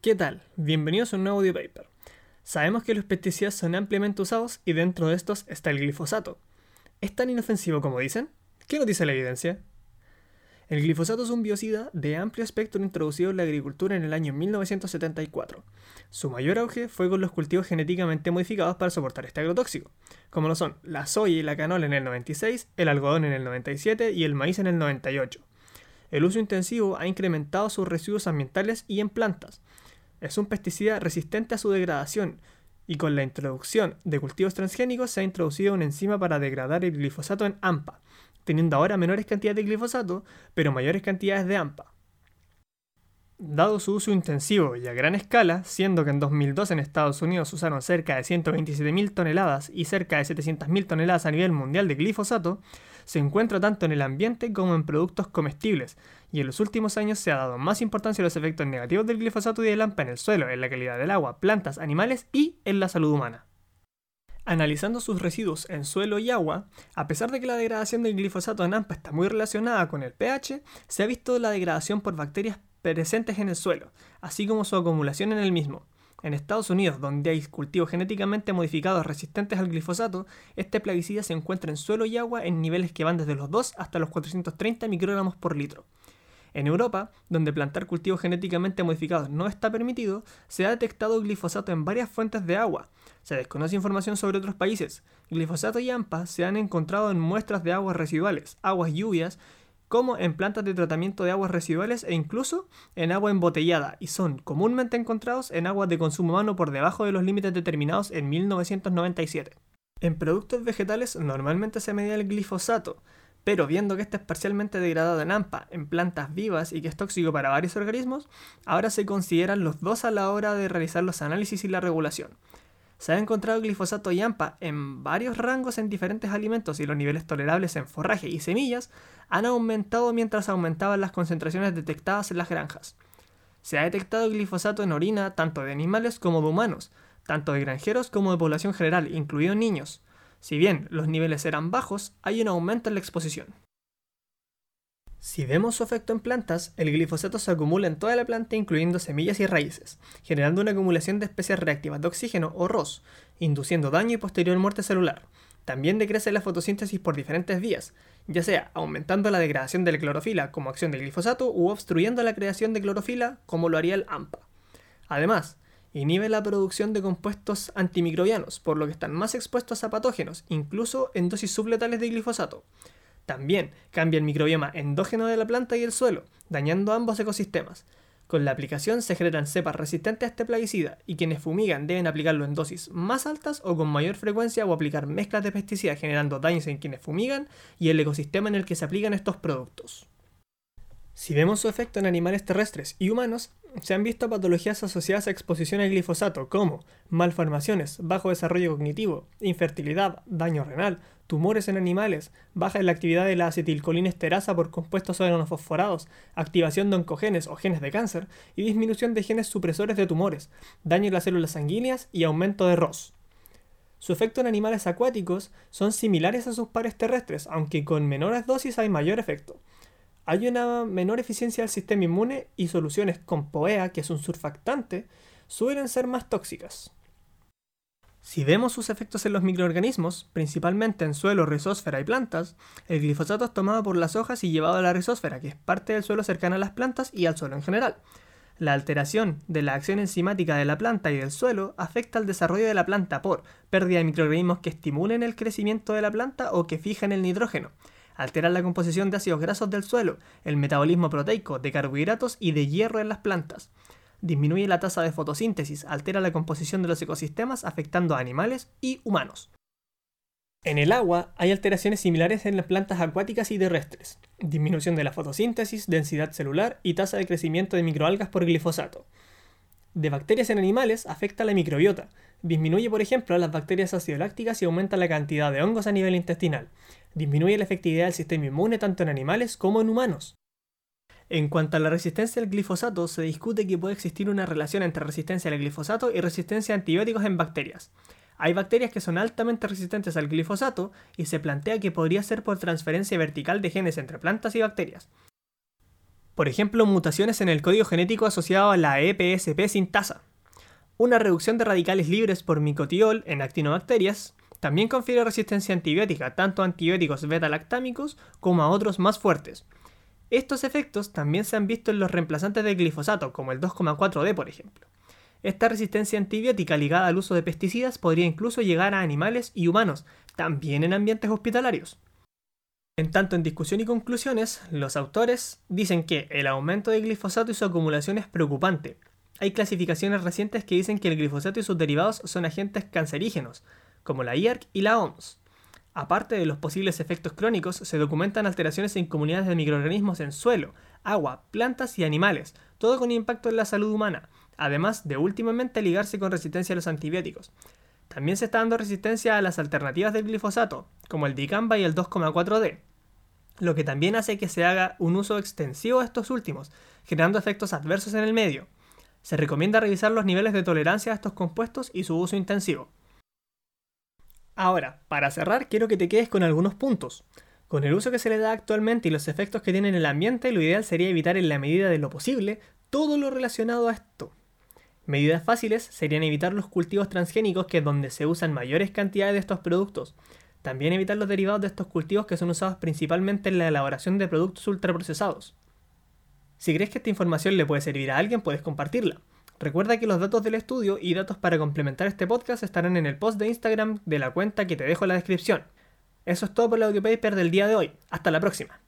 ¿Qué tal? Bienvenidos a un nuevo paper. Sabemos que los pesticidas son ampliamente usados y dentro de estos está el glifosato. ¿Es tan inofensivo como dicen? ¿Qué nos dice la evidencia? El glifosato es un biocida de amplio espectro introducido en la agricultura en el año 1974. Su mayor auge fue con los cultivos genéticamente modificados para soportar este agrotóxico, como lo son la soya y la canola en el 96, el algodón en el 97 y el maíz en el 98. El uso intensivo ha incrementado sus residuos ambientales y en plantas, es un pesticida resistente a su degradación y con la introducción de cultivos transgénicos se ha introducido una enzima para degradar el glifosato en AMPA, teniendo ahora menores cantidades de glifosato, pero mayores cantidades de AMPA. Dado su uso intensivo y a gran escala, siendo que en 2002 en Estados Unidos usaron cerca de 127.000 toneladas y cerca de 700.000 toneladas a nivel mundial de glifosato, se encuentra tanto en el ambiente como en productos comestibles, y en los últimos años se ha dado más importancia a los efectos negativos del glifosato y del AMPA en el suelo, en la calidad del agua, plantas, animales y en la salud humana. Analizando sus residuos en suelo y agua, a pesar de que la degradación del glifosato en AMPA está muy relacionada con el pH, se ha visto la degradación por bacterias presentes en el suelo, así como su acumulación en el mismo. En Estados Unidos, donde hay cultivos genéticamente modificados resistentes al glifosato, este plaguicida se encuentra en suelo y agua en niveles que van desde los 2 hasta los 430 microgramos por litro. En Europa, donde plantar cultivos genéticamente modificados no está permitido, se ha detectado glifosato en varias fuentes de agua. Se desconoce información sobre otros países. Glifosato y AMPA se han encontrado en muestras de aguas residuales, aguas lluvias como en plantas de tratamiento de aguas residuales e incluso en agua embotellada, y son comúnmente encontrados en aguas de consumo humano por debajo de los límites determinados en 1997. En productos vegetales normalmente se medía el glifosato, pero viendo que este es parcialmente degradado en AMPA en plantas vivas y que es tóxico para varios organismos, ahora se consideran los dos a la hora de realizar los análisis y la regulación. Se ha encontrado glifosato y AMPA en varios rangos en diferentes alimentos y los niveles tolerables en forraje y semillas han aumentado mientras aumentaban las concentraciones detectadas en las granjas. Se ha detectado glifosato en orina tanto de animales como de humanos, tanto de granjeros como de población general, incluidos niños. Si bien los niveles eran bajos, hay un aumento en la exposición. Si vemos su efecto en plantas, el glifosato se acumula en toda la planta incluyendo semillas y raíces, generando una acumulación de especies reactivas de oxígeno o ROS, induciendo daño y posterior muerte celular. También decrece la fotosíntesis por diferentes vías, ya sea aumentando la degradación de la clorofila como acción del glifosato u obstruyendo la creación de clorofila como lo haría el AMPA. Además, inhibe la producción de compuestos antimicrobianos, por lo que están más expuestos a patógenos, incluso en dosis subletales de glifosato. También cambia el microbioma endógeno de la planta y el suelo, dañando ambos ecosistemas. Con la aplicación se generan cepas resistentes a este plaguicida y quienes fumigan deben aplicarlo en dosis más altas o con mayor frecuencia o aplicar mezclas de pesticidas generando daños en quienes fumigan y el ecosistema en el que se aplican estos productos. Si vemos su efecto en animales terrestres y humanos, se han visto patologías asociadas a exposición al glifosato como malformaciones, bajo desarrollo cognitivo, infertilidad, daño renal, tumores en animales, baja en la actividad de la acetilcolinesterasa por compuestos organofosforados, activación de oncogenes o genes de cáncer y disminución de genes supresores de tumores, daño en las células sanguíneas y aumento de ROS. Su efecto en animales acuáticos son similares a sus pares terrestres, aunque con menores dosis hay mayor efecto hay una menor eficiencia del sistema inmune y soluciones con POEA, que es un surfactante, suelen ser más tóxicas. Si vemos sus efectos en los microorganismos, principalmente en suelo, rizósfera y plantas, el glifosato es tomado por las hojas y llevado a la rizósfera, que es parte del suelo cercana a las plantas y al suelo en general. La alteración de la acción enzimática de la planta y del suelo afecta al desarrollo de la planta por pérdida de microorganismos que estimulen el crecimiento de la planta o que fijan el nitrógeno, alteran la composición de ácidos grasos del suelo, el metabolismo proteico, de carbohidratos y de hierro en las plantas. Disminuye la tasa de fotosíntesis, altera la composición de los ecosistemas afectando a animales y humanos. En el agua hay alteraciones similares en las plantas acuáticas y terrestres, disminución de la fotosíntesis, densidad celular y tasa de crecimiento de microalgas por glifosato. De bacterias en animales afecta la microbiota, disminuye por ejemplo las bacterias acidolácticas y aumenta la cantidad de hongos a nivel intestinal, disminuye la efectividad del sistema inmune tanto en animales como en humanos. En cuanto a la resistencia al glifosato, se discute que puede existir una relación entre resistencia al glifosato y resistencia a antibióticos en bacterias. Hay bacterias que son altamente resistentes al glifosato y se plantea que podría ser por transferencia vertical de genes entre plantas y bacterias. Por ejemplo, mutaciones en el código genético asociado a la EPSP sintasa. Una reducción de radicales libres por micotiol en actinobacterias también confiere resistencia antibiótica tanto a antibióticos beta-lactámicos como a otros más fuertes. Estos efectos también se han visto en los reemplazantes de glifosato, como el 2,4D por ejemplo. Esta resistencia antibiótica ligada al uso de pesticidas podría incluso llegar a animales y humanos, también en ambientes hospitalarios. En tanto, en discusión y conclusiones, los autores dicen que el aumento de glifosato y su acumulación es preocupante. Hay clasificaciones recientes que dicen que el glifosato y sus derivados son agentes cancerígenos, como la IARC y la OMS. Aparte de los posibles efectos crónicos, se documentan alteraciones en comunidades de microorganismos en suelo, agua, plantas y animales, todo con impacto en la salud humana, además de últimamente ligarse con resistencia a los antibióticos. También se está dando resistencia a las alternativas del glifosato, como el dicamba y el 2,4D, lo que también hace que se haga un uso extensivo de estos últimos, generando efectos adversos en el medio. Se recomienda revisar los niveles de tolerancia a estos compuestos y su uso intensivo. Ahora, para cerrar, quiero que te quedes con algunos puntos. Con el uso que se le da actualmente y los efectos que tiene en el ambiente, lo ideal sería evitar en la medida de lo posible todo lo relacionado a esto. Medidas fáciles serían evitar los cultivos transgénicos, que es donde se usan mayores cantidades de estos productos. También evitar los derivados de estos cultivos que son usados principalmente en la elaboración de productos ultraprocesados. Si crees que esta información le puede servir a alguien, puedes compartirla. Recuerda que los datos del estudio y datos para complementar este podcast estarán en el post de Instagram de la cuenta que te dejo en la descripción. Eso es todo por el audio paper del día de hoy. Hasta la próxima.